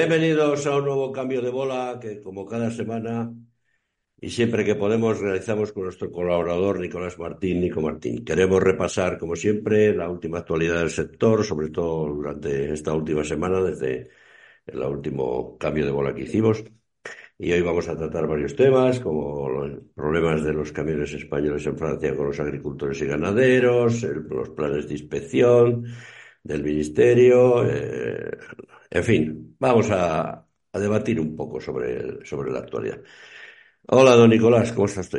Bienvenidos a un nuevo cambio de bola que como cada semana y siempre que podemos realizamos con nuestro colaborador Nicolás Martín, Nico Martín. Queremos repasar como siempre la última actualidad del sector, sobre todo durante esta última semana desde el último cambio de bola que hicimos. Y hoy vamos a tratar varios temas, como los problemas de los camiones españoles en Francia con los agricultores y ganaderos, los planes de inspección del ministerio, eh, en fin, vamos a, debatir un poco sobre, sobre la actualidad. Hola, don Nicolás, ¿cómo estás tú?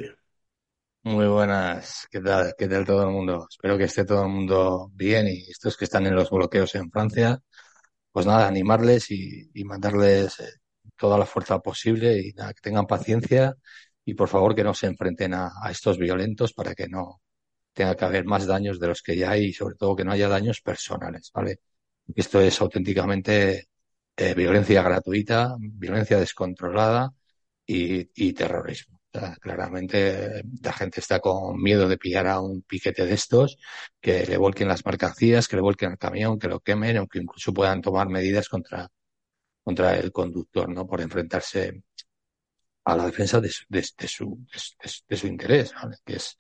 Muy buenas, ¿qué tal? ¿Qué tal todo el mundo? Espero que esté todo el mundo bien y estos que están en los bloqueos en Francia, pues nada, animarles y, mandarles eh, toda la fuerza posible y nada, que tengan paciencia y por favor que no se enfrenten a, estos violentos para que no tenga que haber más daños de los que ya hay y sobre todo que no haya daños personales, ¿vale? Esto es auténticamente eh, violencia gratuita, violencia descontrolada y, terrorismo. claramente la gente está con miedo de pillar a un piquete de estos, que le volquen las mercancías, que le volquen el camión, que lo quemen, o que incluso puedan tomar medidas contra, contra el conductor, ¿no? Por enfrentarse a la defensa de su, de, su, de, su interés, que es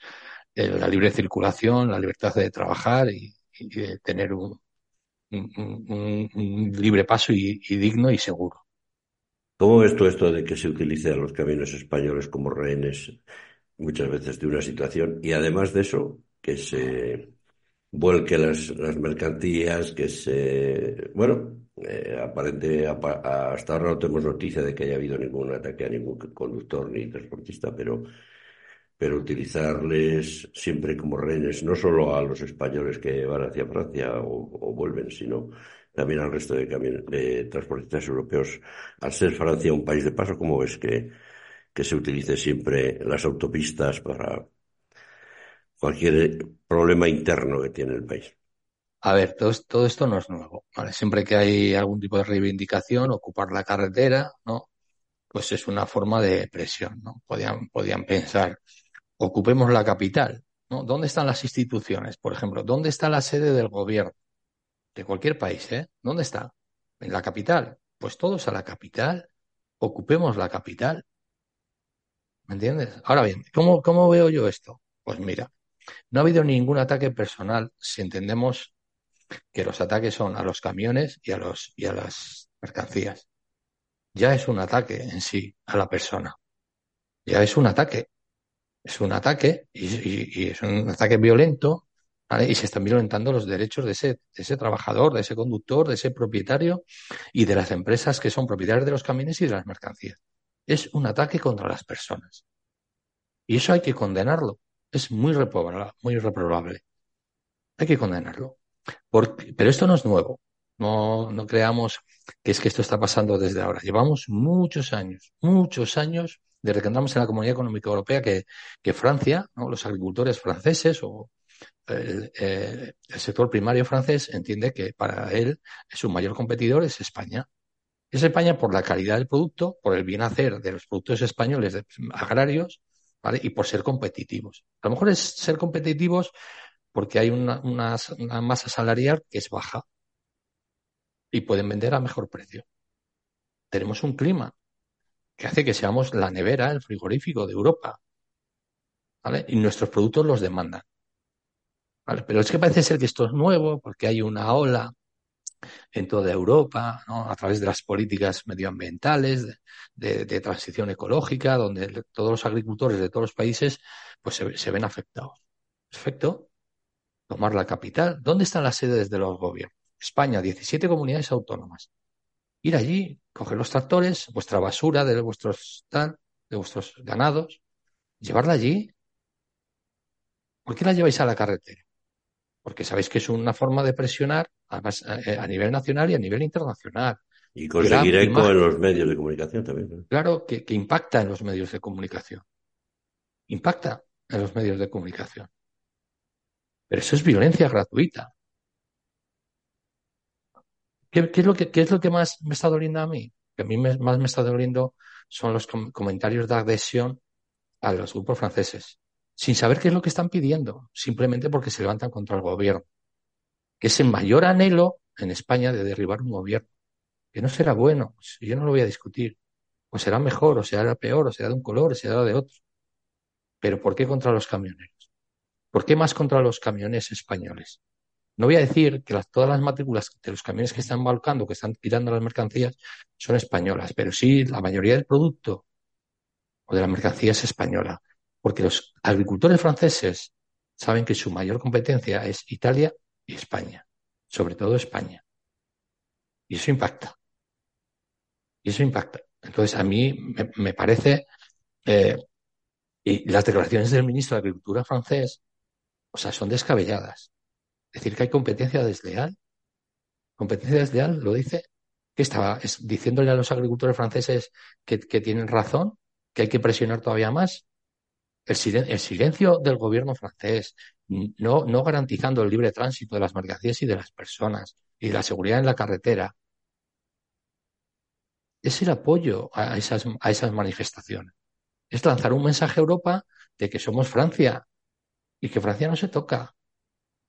eh, la libre circulación, la libertad de trabajar y, de tener un, un, libre paso y, digno y seguro. ¿Cómo ves tú esto de que se utilice a los camiones españoles como rehenes muchas veces de una situación y además de eso, que se vuelque las, las mercancías, que se... Bueno, eh, aparente, hasta ahora no tenemos noticia de que haya habido ningún ataque a ningún conductor ni transportista, pero, pero utilizarles siempre como rehenes, no solo a los españoles que van hacia Francia o, vuelven, sino también al resto de, de transportistas europeos. Al ser Francia un país de paso, ¿cómo ves que, que se utilice siempre las autopistas para cualquier problema interno que tiene el país? A ver, todo, todo esto no es nuevo, ¿vale? Siempre que hay algún tipo de reivindicación, ocupar la carretera, ¿no? Pues es una forma de presión, ¿no? Podían, podían pensar, ocupemos la capital, ¿no? ¿Dónde están las instituciones? Por ejemplo, ¿dónde está la sede del gobierno? De cualquier país, ¿eh? ¿Dónde está? En la capital. Pues todos a la capital. Ocupemos la capital. ¿Me entiendes? Ahora bien, ¿cómo, cómo veo yo esto? Pues mira, no ha habido ningún ataque personal si entendemos que los ataques son a los camiones y a, los, y a las mercancías. Ya es un ataque en sí a la persona. Ya es un ataque. Es un ataque y, es un ataque violento y se están violentando los derechos de ese, de ese trabajador, de ese conductor, de ese propietario y de las empresas que son propietarias de los camiones y de las mercancías. Es un ataque contra las personas. Y eso hay que condenarlo. Es muy reprobable. Muy reprobable. Hay que condenarlo pero esto no es nuevo. No, no creamos que es que esto está pasando desde ahora. Llevamos muchos años, muchos años desde que entramos en la Comunidad Económica Europea que, Francia, los agricultores franceses o el, eh, el, sector primario francés entiende que para él su mayor competidor es España. Es España por la calidad del producto, por el bien hacer de los productos españoles agrarios. Y por ser competitivos. A lo mejor es ser competitivos porque hay una, masa salarial que es baja y pueden vender a mejor precio. Tenemos un clima que hace que seamos la nevera, el frigorífico de Europa. ¿vale? Y nuestros productos los demandan. ¿vale? Pero es que parece ser que esto es nuevo porque hay una ola en toda Europa, ¿no? a través de las políticas medioambientales, de, transición ecológica, donde todos los agricultores de todos los países pues se, se ven afectados. Perfecto tomar la capital. ¿Dónde están las sedes de los gobiernos? España, 17 comunidades autónomas. Ir allí, coger los tractores, vuestra basura de vuestros, de vuestros ganados, llevarla allí. ¿Por qué la lleváis a la carretera? Porque sabéis que es una forma de presionar además, eh, a, nivel nacional y a nivel internacional. Y conseguir eco en los medios de comunicación también. Claro, que impacta en los medios de comunicación. Impacta en los medios de comunicación. Pero eso es violencia gratuita. ¿Qué, es, lo que, es lo que más me está doliendo a mí? Que a mí más me está doliendo son los comentarios de adhesión a los grupos franceses, sin saber qué es lo que están pidiendo, simplemente porque se levantan contra el gobierno. Que es el mayor anhelo en España de derribar un gobierno. que no será bueno, yo no lo voy a discutir, o será mejor, o será peor, o será de un color, o será de otro. Pero ¿por qué contra los camioneros? ¿Por qué más contra los camiones españoles? No voy a decir que todas las matrículas de los camiones que están volcando, que están tirando las mercancías, son españolas, pero sí la mayoría del producto o de la mercancía es española, porque los agricultores franceses saben que su mayor competencia es Italia y España, sobre todo España. Y eso impacta. Y eso impacta. Entonces, a mí me, parece, eh, y las declaraciones del ministro de Agricultura francés, o sea, son descabelladas. Decir que hay competencia desleal. Competencia desleal lo dice que estaba diciéndole a los agricultores franceses que, tienen razón, que hay que presionar todavía más. El, silencio del gobierno francés, no, no garantizando el libre tránsito de las mercancías y de las personas y la seguridad en la carretera, es el apoyo a esas, a esas manifestaciones. Es lanzar un mensaje a Europa de que somos Francia y que Francia no se toca.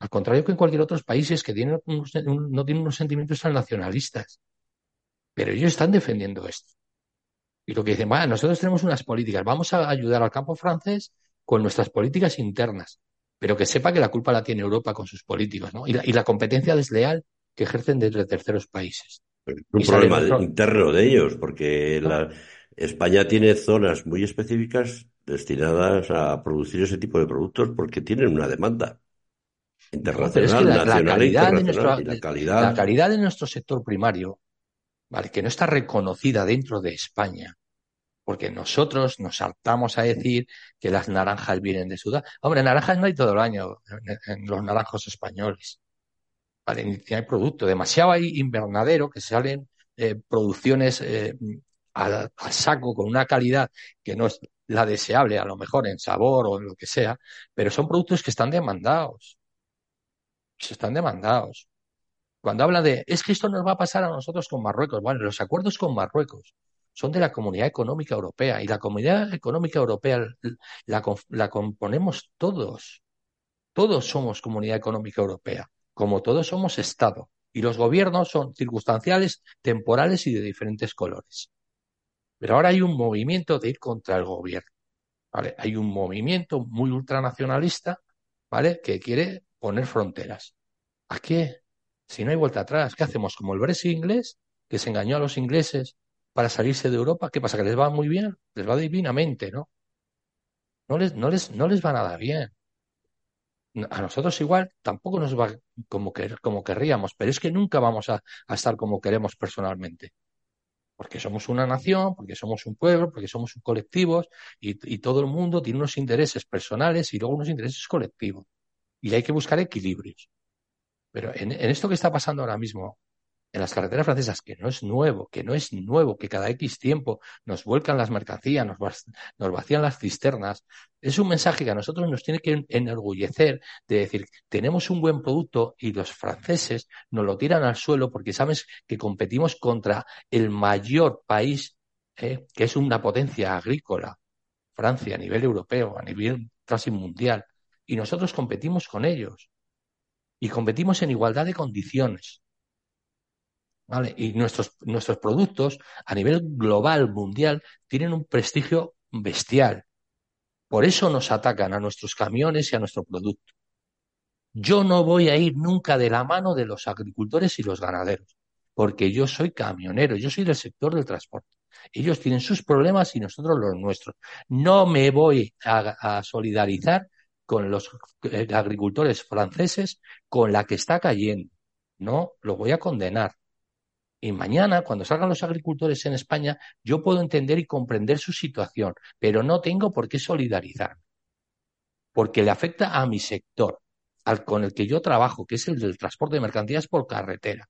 Al contrario que en cualquier otro país que tienen no tienen unos sentimientos tan nacionalistas. Pero ellos están defendiendo esto. Y lo que dicen, bueno, nosotros tenemos unas políticas, vamos a ayudar al campo francés con nuestras políticas internas, pero que sepa que la culpa la tiene Europa con sus políticos, ¿no? Y la, competencia desleal que ejercen desde terceros países. Es un problema interno de ellos, porque la, España tiene zonas muy específicas destinadas a producir ese tipo de productos porque tienen una demanda internacional, la, nacional calidad de nuestro, la calidad. la calidad de nuestro sector primario, vale, que no está reconocida dentro de España, porque nosotros nos saltamos a decir que las naranjas vienen de Sudán. Hombre, naranjas no hay todo el año en, los naranjos españoles. Vale, ni hay producto. Demasiado hay invernadero que salen eh, producciones eh, a, saco con una calidad que no es la deseable, a lo mejor en sabor o en lo que sea, pero son productos que están demandados están demandados. Cuando habla de, es que esto nos va a pasar a nosotros con Marruecos, bueno, los acuerdos con Marruecos son de la Comunidad Económica Europea y la Comunidad Económica Europea la, componemos todos. Todos somos Comunidad Económica Europea, como todos somos Estado. Y los gobiernos son circunstanciales, temporales y de diferentes colores. Pero ahora hay un movimiento de ir contra el gobierno. Hay un movimiento muy ultranacionalista ¿vale? que quiere poner fronteras. ¿A qué? Si no hay vuelta atrás, ¿qué hacemos? Como el Brexit inglés, que se engañó a los ingleses para salirse de Europa, ¿qué pasa? ¿Que les va muy bien? Les va divinamente, ¿no? No les, no les, no les va nada bien. A nosotros igual tampoco nos va como, como querríamos, pero es que nunca vamos a, estar como queremos personalmente. Porque somos una nación, porque somos un pueblo, porque somos un colectivos y, y todo el mundo tiene unos intereses personales y luego unos intereses colectivos y hay que buscar equilibrios. Pero en, esto que está pasando ahora mismo, en las carreteras francesas, que no es nuevo, que no es nuevo, que cada X tiempo nos vuelcan las mercancías, nos, nos vacían las cisternas, es un mensaje que a nosotros nos tiene que enorgullecer de decir, tenemos un buen producto y los franceses nos lo tiran al suelo porque sabes que competimos contra el mayor país eh, que es una potencia agrícola, Francia, a nivel europeo, a nivel casi mundial y nosotros competimos con ellos. Y competimos en igualdad de condiciones. ¿Vale? Y nuestros, nuestros productos a nivel global, mundial, tienen un prestigio bestial. Por eso nos atacan a nuestros camiones y a nuestro producto. Yo no voy a ir nunca de la mano de los agricultores y los ganaderos, porque yo soy camionero, yo soy del sector del transporte. Ellos tienen sus problemas y nosotros los nuestros. No me voy a solidarizar con los eh, agricultores franceses con la que está cayendo. No, lo voy a condenar. Y mañana, cuando salgan los agricultores en España, yo puedo entender y comprender su situación, pero no tengo por qué solidarizar. Porque le afecta a mi sector, al con el que yo trabajo, que es el del transporte de mercancías por carretera.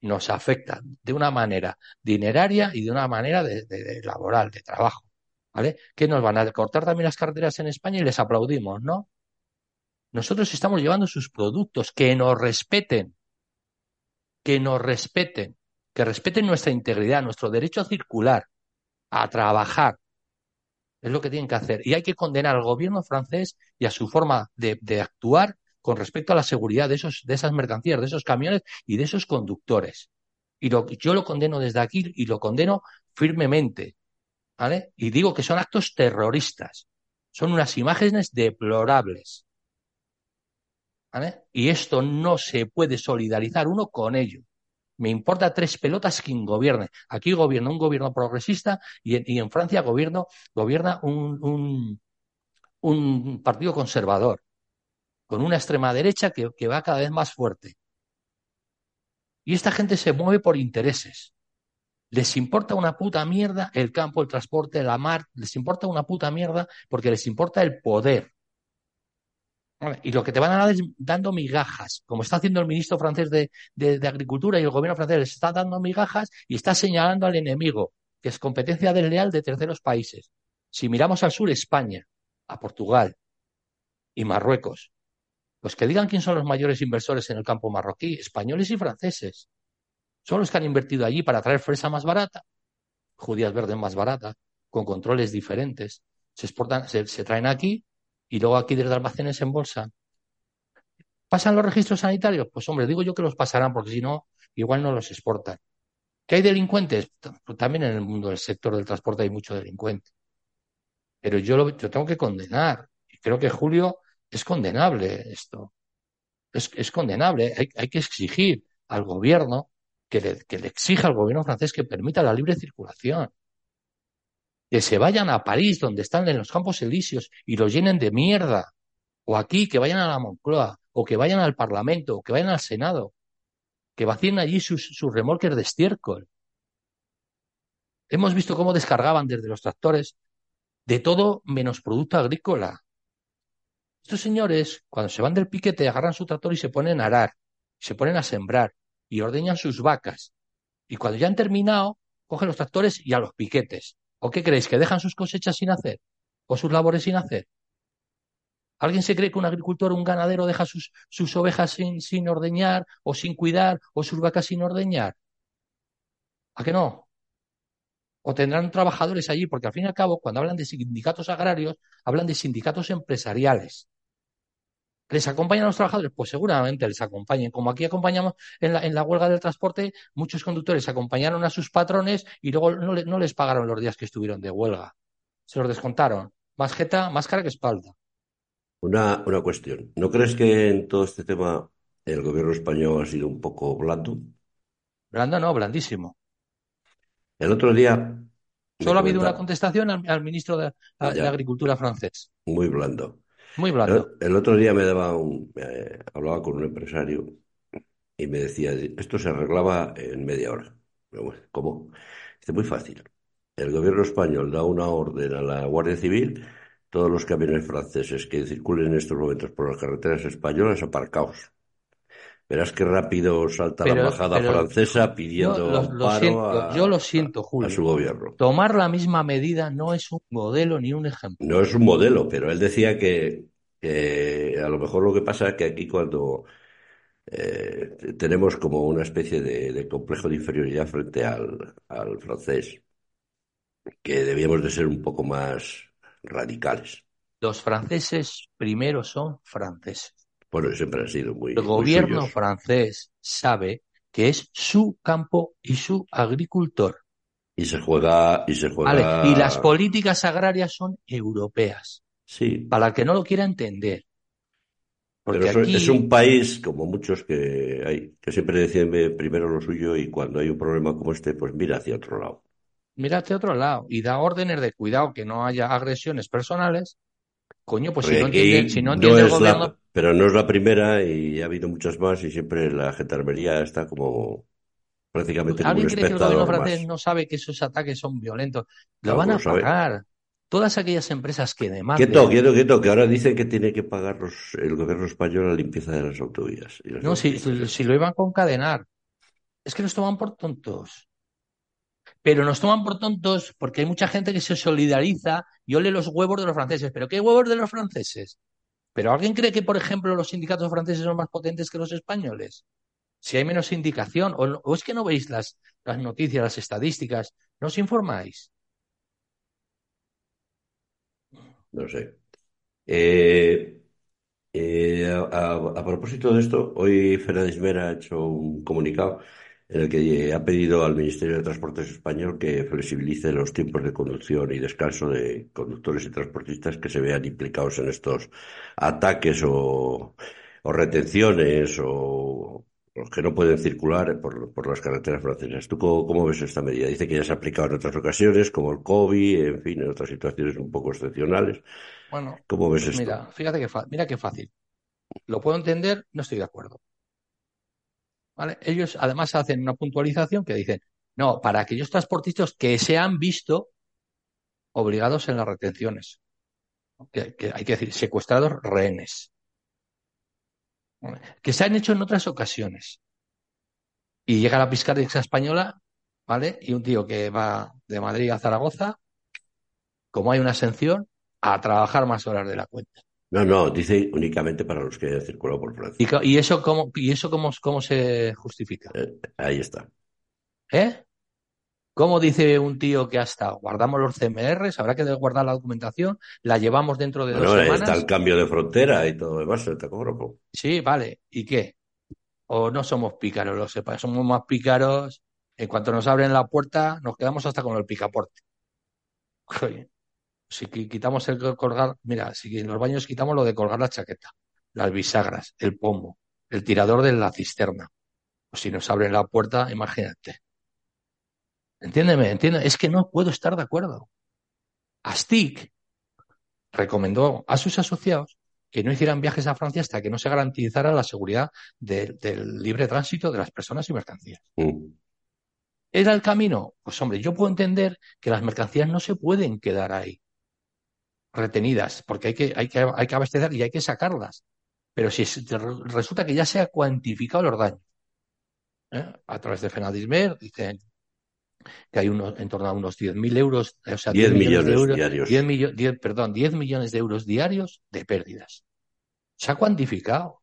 Nos afecta de una manera dineraria y de una manera de laboral, de trabajo. ¿Vale? Que nos van a cortar también las carreteras en España y les aplaudimos, ¿no? Nosotros estamos llevando sus productos, que nos respeten, que nos respeten, que respeten nuestra integridad, nuestro derecho a circular, a trabajar. Es lo que tienen que hacer. Y hay que condenar al gobierno francés y a su forma de, actuar con respecto a la seguridad de, esos, de esas mercancías, de esos camiones y de esos conductores. Y lo, yo lo condeno desde aquí y lo condeno firmemente. Y digo que son actos terroristas. Son unas imágenes deplorables. ¿Vale? Y esto no se puede solidarizar uno con ello. Me importa tres pelotas quien gobierne. Aquí gobierna un gobierno progresista y en, Francia gobierna un, partido conservador, con una extrema derecha que va cada vez más fuerte. Y esta gente se mueve por intereses. Les importa una puta mierda el campo, el transporte, la mar, les importa una puta mierda porque les importa el poder. Y lo que te van a dar es dando migajas, como está haciendo el ministro francés de, Agricultura y el gobierno francés les está dando migajas y está señalando al enemigo, que es competencia desleal de terceros países. Si miramos al sur, España, a Portugal y Marruecos, pues que digan quién son los mayores inversores en el campo marroquí, españoles y franceses. Son los que han invertido allí para traer fresa más barata, judías verdes más baratas, con controles diferentes. Se exportan, se, traen aquí y luego aquí desde almacenes en bolsa. ¿Pasan los registros sanitarios? Pues hombre, digo yo que los pasarán porque si no, igual no los exportan. ¿Que hay delincuentes? Pues también en el mundo del sector del transporte hay mucho delincuente. Pero yo lo yo tengo que condenar. Y creo que Julio es condenable esto. Es, condenable. Hay, que exigir al gobierno que le, exija al gobierno francés que permita la libre circulación que se vayan a París, donde están en los campos elíseos, y los llenen de mierda. O aquí, que vayan a la Moncloa, o que vayan al Parlamento, o que vayan al Senado, que vacíen allí sus, sus remolques de estiércol. Hemos visto cómo descargaban desde los tractores de todo menos producto agrícola. Estos señores, cuando se van del piquete, agarran su tractor y se ponen a arar, se ponen a sembrar y ordeñan sus vacas. Y cuando ya han terminado, cogen los tractores y a los piquetes. ¿O qué creéis? ¿Que dejan sus cosechas sin hacer? ¿O sus labores sin hacer? ¿Alguien se cree que un agricultor o un ganadero deja sus, sus ovejas sin, sin, ordeñar o sin cuidar o sus vacas sin ordeñar? ¿A qué no? O tendrán trabajadores allí, porque al fin y al cabo, cuando hablan de sindicatos agrarios, hablan de sindicatos empresariales. ¿Les acompañan a los trabajadores? Pues seguramente les acompañen. Como aquí acompañamos en la, en la huelga del transporte, muchos conductores acompañaron a sus patrones y luego no, le, no, les pagaron los días que estuvieron de huelga. Se los descontaron. Más jeta, más cara que espalda. Una, una cuestión. ¿No crees que en todo este tema el gobierno español ha sido un poco blando? Blando no, blandísimo. El otro día. Solo ha habido una contestación al, al ministro de, a, de Agricultura francés. Muy blando. Muy blando. El, otro día me daba un, eh, hablaba con un empresario y me decía, esto se arreglaba en media hora. Bueno, ¿cómo? Dice, muy fácil. El gobierno español da una orden a la Guardia Civil, todos los camiones franceses que circulen en estos momentos por las carreteras españolas, aparcaos. Verás qué rápido salta pero, la embajada francesa pidiendo yo lo, lo paro siento, a, yo lo siento, Julio. a su gobierno. Tomar la misma medida no es un modelo ni un ejemplo. No es un modelo, pero él decía que, que a lo mejor lo que pasa es que aquí cuando eh, tenemos como una especie de, de, complejo de inferioridad frente al, al francés, que debíamos de ser un poco más radicales. Los franceses primero son franceses. Bueno, siempre han sido muy. El gobierno muy francés sabe que es su campo y su agricultor. Y se juega. Y se juega. Vale. Y las políticas agrarias son europeas. Sí. Para el que no lo quiera entender. Porque Pero aquí... es un país, como muchos que hay, que siempre deciden primero lo suyo y cuando hay un problema como este, pues mira hacia otro lado. Mira hacia otro lado y da órdenes de cuidado que no haya agresiones personales. Coño, pues si no entiende, si no entiende no el gobierno. La, pero no es la primera y ha habido muchas más y siempre la gendarmería está como prácticamente como ¿Alguien un cree que el gobierno francés no sabe que esos ataques son violentos? Lo claro, van a pagar. Todas aquellas empresas que demanden. Quieto, quieto, quieto, que ahora dicen que tiene que pagar los, el gobierno español la limpieza de las autovías. Las no, si, si, lo iban a concadenar. Es que nos toman por tontos. Pero nos toman por tontos porque hay mucha gente que se solidariza y ole los huevos de los franceses. ¿Pero qué huevos de los franceses? ¿Pero alguien cree que, por ejemplo, los sindicatos franceses son más potentes que los españoles? Si hay menos indicación, o, o es que no veis las, las noticias, las estadísticas, no os informáis. No sé. Eh, eh, a, propósito de esto, hoy Fernández Mera ha hecho un comunicado en el que ha pedido al Ministerio de Transportes español que flexibilice los tiempos de conducción y descanso de conductores y transportistas que se vean implicados en estos ataques o, o retenciones o los que no pueden circular por, por las carreteras francesas. ¿Tú cómo, cómo, ves esta medida? Dice que ya se ha aplicado en otras ocasiones, como el COVID, en fin, en otras situaciones un poco excepcionales. Bueno, ¿cómo ves pues esto? mira, fíjate que mira qué fácil. Lo puedo entender, no estoy de acuerdo. Ellos además hacen una puntualización que dicen, no, para aquellos transportistas que se han visto obligados en las retenciones. Que, hay que decir, secuestrados rehenes que se han hecho en otras ocasiones. Y llega la Fiscalía Española, ¿vale? Y un tío que va de Madrid a Zaragoza, como hay una exención, a trabajar más horas de la cuenta. No, no, dice únicamente para los que hayan circulado por Francia. ¿Y, eso, cómo, y eso cómo, cómo se justifica? Eh, ahí está. ¿Eh? ¿Cómo dice un tío que hasta guardamos los CMRs? Habrá que guardar la documentación, la llevamos dentro de bueno, dos semanas. Está el cambio de frontera y todo lo demás, el tacógrafo. Sí, vale. ¿Y qué? O no somos pícaros, lo sepa, somos más pícaros. En cuanto nos abren la puerta, nos quedamos hasta con el picaporte. Oye, si quitamos el colgar, mira, si en los baños quitamos lo de colgar la chaqueta, las bisagras, el pomo, el tirador de la cisterna. Pues si nos abren la puerta, imagínate. Entiéndeme, entiende. Es que no puedo estar de acuerdo. Astic recomendó a sus asociados que no hicieran viajes a Francia hasta que no se garantizara la seguridad de, del libre tránsito de las personas y mercancías. Mm. ¿Era el camino? Pues hombre, yo puedo entender que las mercancías no se pueden quedar ahí retenidas, porque hay que, hay que, hay que abastecer y hay que sacarlas. Pero si resulta que ya se ha cuantificado los daños, ¿eh? a través de Fenadismer, dicen que hay unos, en torno a unos 10.000 euros, o sea, 10, 10 millones, de euros, diarios. 10, millo, 10, perdón, 10 millones de euros diarios de pérdidas. Se ha cuantificado.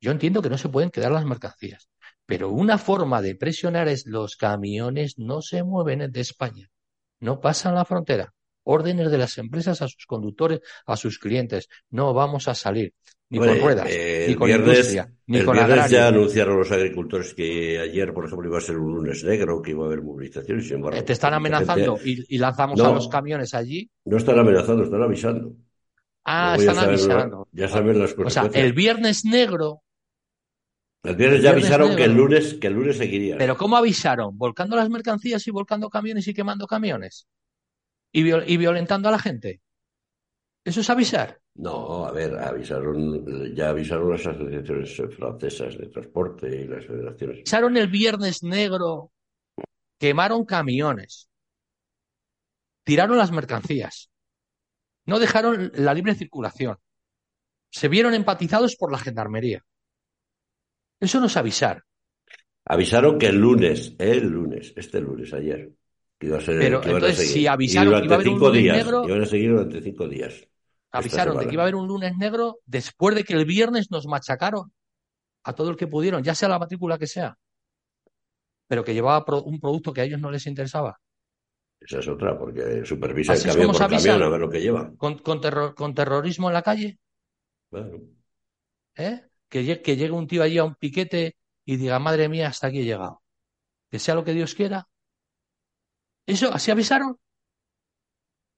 Yo entiendo que no se pueden quedar las mercancías, pero una forma de presionar es los camiones no se mueven de España, no pasan la frontera. Órdenes de las empresas a sus conductores, a sus clientes. No vamos a salir ni Bueno, con ruedas, eh, ni con viernes, industria, ni el con viernes agrario. ya anunciaron los agricultores que ayer, por ejemplo, iba a ser un lunes negro, que iba a haber movilizaciones. Sin embargo, Eh, Te están amenazando gente- y, y lanzamos No. a los camiones allí. No están amenazando, están avisando. Ah, Luego ya están saben- avisando. Ya saben las O sea, el viernes negro, El viernes ya avisaron que el lunes, que el lunes seguiría. pero ¿cómo avisaron? ¿Volcando las mercancías y volcando camiones y quemando camiones? ¿Y, viol- y violentando a la gente? ¿Eso es avisar? No, a ver, avisaron, ya avisaron las asociaciones francesas de transporte y las federaciones. Avisaron el viernes negro, quemaron camiones, tiraron las mercancías, no dejaron la libre circulación, se vieron empatizados por la gendarmería. Eso no es avisar. Avisaron que el lunes, el lunes, este lunes, ayer, que iba a ser, Pero, que entonces, a si avisaron que iba a haber un cinco lunes días, negro- iban a seguir durante cinco días. Avisaron de que iba a haber un lunes negro después de que el viernes nos machacaron a todo el que pudieron, ya sea la matrícula que sea, pero que llevaba un producto que a ellos no les interesaba. Esa es otra, porque supervisa Así el camión por a ver lo que lleva. Con, con, terror- con terrorismo en la calle, Bueno, ¿eh? Que, que llegue un tío allí a un piquete y diga, madre mía, hasta aquí he llegado. Que sea lo que Dios quiera. Eso, así avisaron.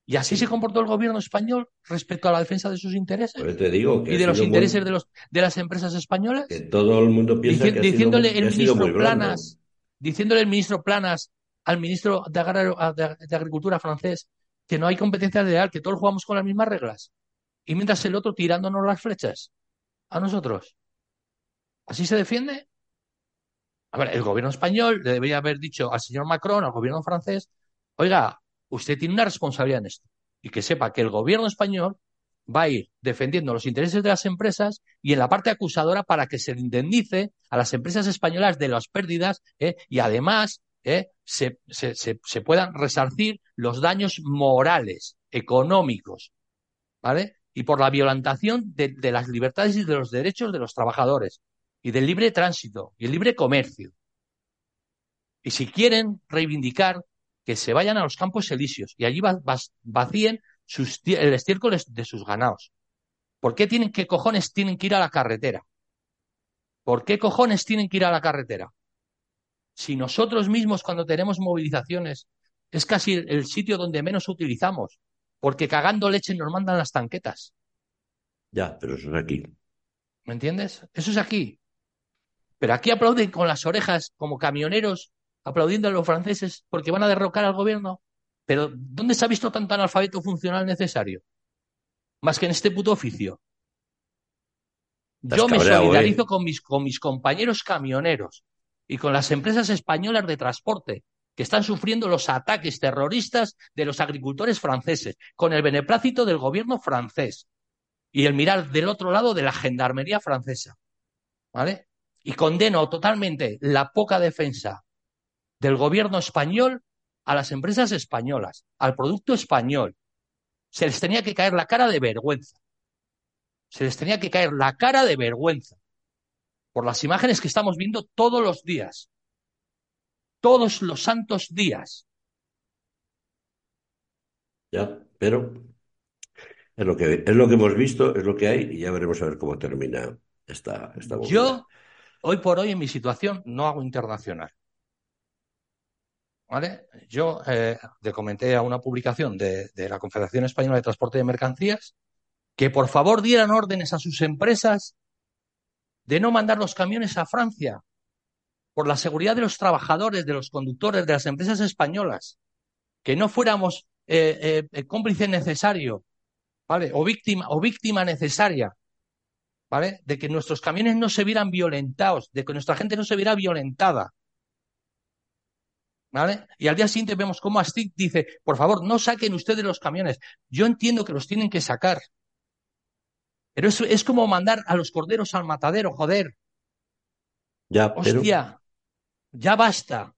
Y así se comportó el gobierno español respecto a la defensa de sus intereses pues te digo que y de los sido muy- intereses de, los, de las empresas españolas. que todo el mundo piensa Dici- que ha sido diciéndole muy- el sido ministro muy. Planas, diciéndole el ministro Planas al ministro de, Agra- de- de Agricultura francés que no hay competencia leal, que todos jugamos con las mismas reglas. Y mientras el otro tirándonos las flechas a nosotros. ¿Así se defiende? A ver, el gobierno español le debería haber dicho al señor Macron, al gobierno francés, oiga, usted tiene una responsabilidad en esto. Y que sepa que el gobierno español va a ir defendiendo los intereses de las empresas y en la parte acusadora para que se indemnice a las empresas españolas de las pérdidas ¿eh? y además ¿eh? se, puedan resarcir los daños morales, económicos, ¿vale? Y por la violentación de, de las libertades y de los derechos de los trabajadores y del libre tránsito y el libre comercio. Y si quieren reivindicar que se vayan a los campos elíseos y allí vacíen sus, el estiércol de sus ganados. ¿Por qué tienen, qué cojones tienen que ir a la carretera? ¿Por qué cojones tienen que ir a la carretera? Si nosotros mismos cuando tenemos movilizaciones es casi el sitio donde menos utilizamos, porque cagando leche nos mandan las tanquetas. Ya, pero eso es aquí. ¿Me entiendes? Eso es aquí. Pero aquí aplauden con las orejas como camioneros aplaudiendo a los franceses porque van a derrocar al gobierno. Pero ¿dónde se ha visto tanto analfabeto funcional necesario? Más que en este puto oficio. Yo me solidarizo con, mis, con mis compañeros camioneros y con las empresas españolas de transporte que están sufriendo los ataques terroristas de los agricultores franceses, con el beneplácito del gobierno francés y el mirar del otro lado de la gendarmería francesa. ¿Vale? Y condeno totalmente la poca defensa del gobierno español a las empresas españolas, al producto español. Se les tenía que caer la cara de vergüenza. Se les tenía que caer la cara de vergüenza por las imágenes que estamos viendo todos los días. Todos los santos días. Ya, pero es lo que, es lo que hemos visto, es lo que hay y ya veremos a ver cómo termina esta, esta Yo, hoy por hoy, en mi situación, no hago internacional. ¿Vale? Yo eh, le comenté a una publicación de, la Confederación Española de Transporte de Mercancías que por favor dieran órdenes a sus empresas de no mandar los camiones a Francia por la seguridad de los trabajadores, de los conductores, de las empresas españolas, que no fuéramos eh, eh, eh, cómplice necesario, ¿vale? O víctima, o víctima necesaria. De que nuestros camiones no se vieran violentados, de que nuestra gente no se viera violentada. ¿Vale? Y al día siguiente vemos cómo Astic dice, por favor, no saquen ustedes los camiones. Yo entiendo que los tienen que sacar. Pero eso es como mandar a los corderos al matadero, joder. Ya, Hostia, ya basta.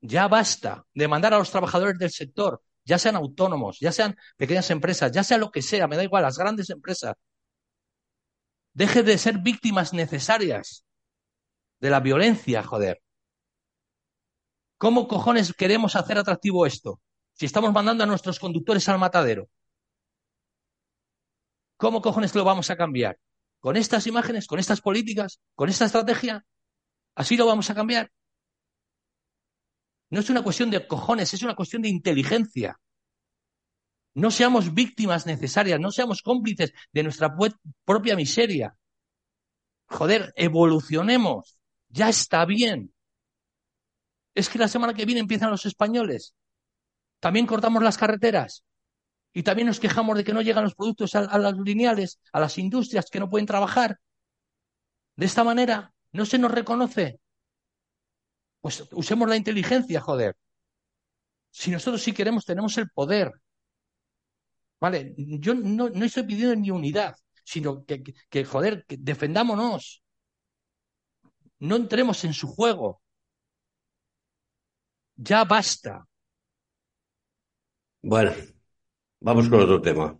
Ya basta de mandar a los trabajadores del sector, ya sean autónomos, ya sean pequeñas empresas, ya sea lo que sea, me da igual, las grandes empresas. Deje de ser víctimas necesarias de la violencia, joder. ¿Cómo cojones queremos hacer atractivo esto? Si estamos mandando a nuestros conductores al matadero. ¿Cómo cojones lo vamos a cambiar? ¿Con estas imágenes? ¿Con estas políticas? ¿Con esta estrategia? ¿Así lo vamos a cambiar? No es una cuestión de cojones, es una cuestión de inteligencia. No seamos víctimas necesarias, no seamos cómplices de nuestra propia miseria. Joder, evolucionemos. Ya está bien. Es que la semana que viene empiezan los españoles. También cortamos las carreteras. Y también nos quejamos de que no llegan los productos a, las lineales, a las industrias que no pueden trabajar. De esta manera no se nos reconoce. Pues usemos la inteligencia, joder. Si nosotros sí queremos, tenemos el poder. Vale, yo no, no estoy pidiendo ni unidad, sino que, que, joder, que defendámonos. No entremos en su juego. Ya basta. Bueno, Vamos con otro tema.